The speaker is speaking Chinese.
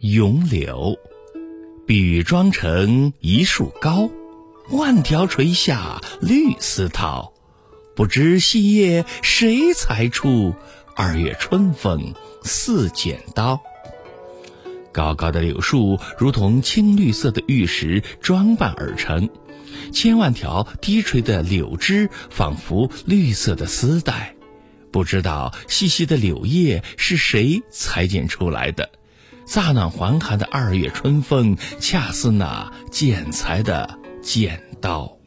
咏柳，碧玉妆成一树高，万条垂下绿丝绦。不知细叶谁裁出？二月春风似剪刀。高高的柳树如同青绿色的玉石装扮而成，千万条低垂的柳枝仿佛绿色的丝带。不知道细细的柳叶是谁裁剪出来的？乍暖还寒的二月春风，恰似那剪裁的剪刀。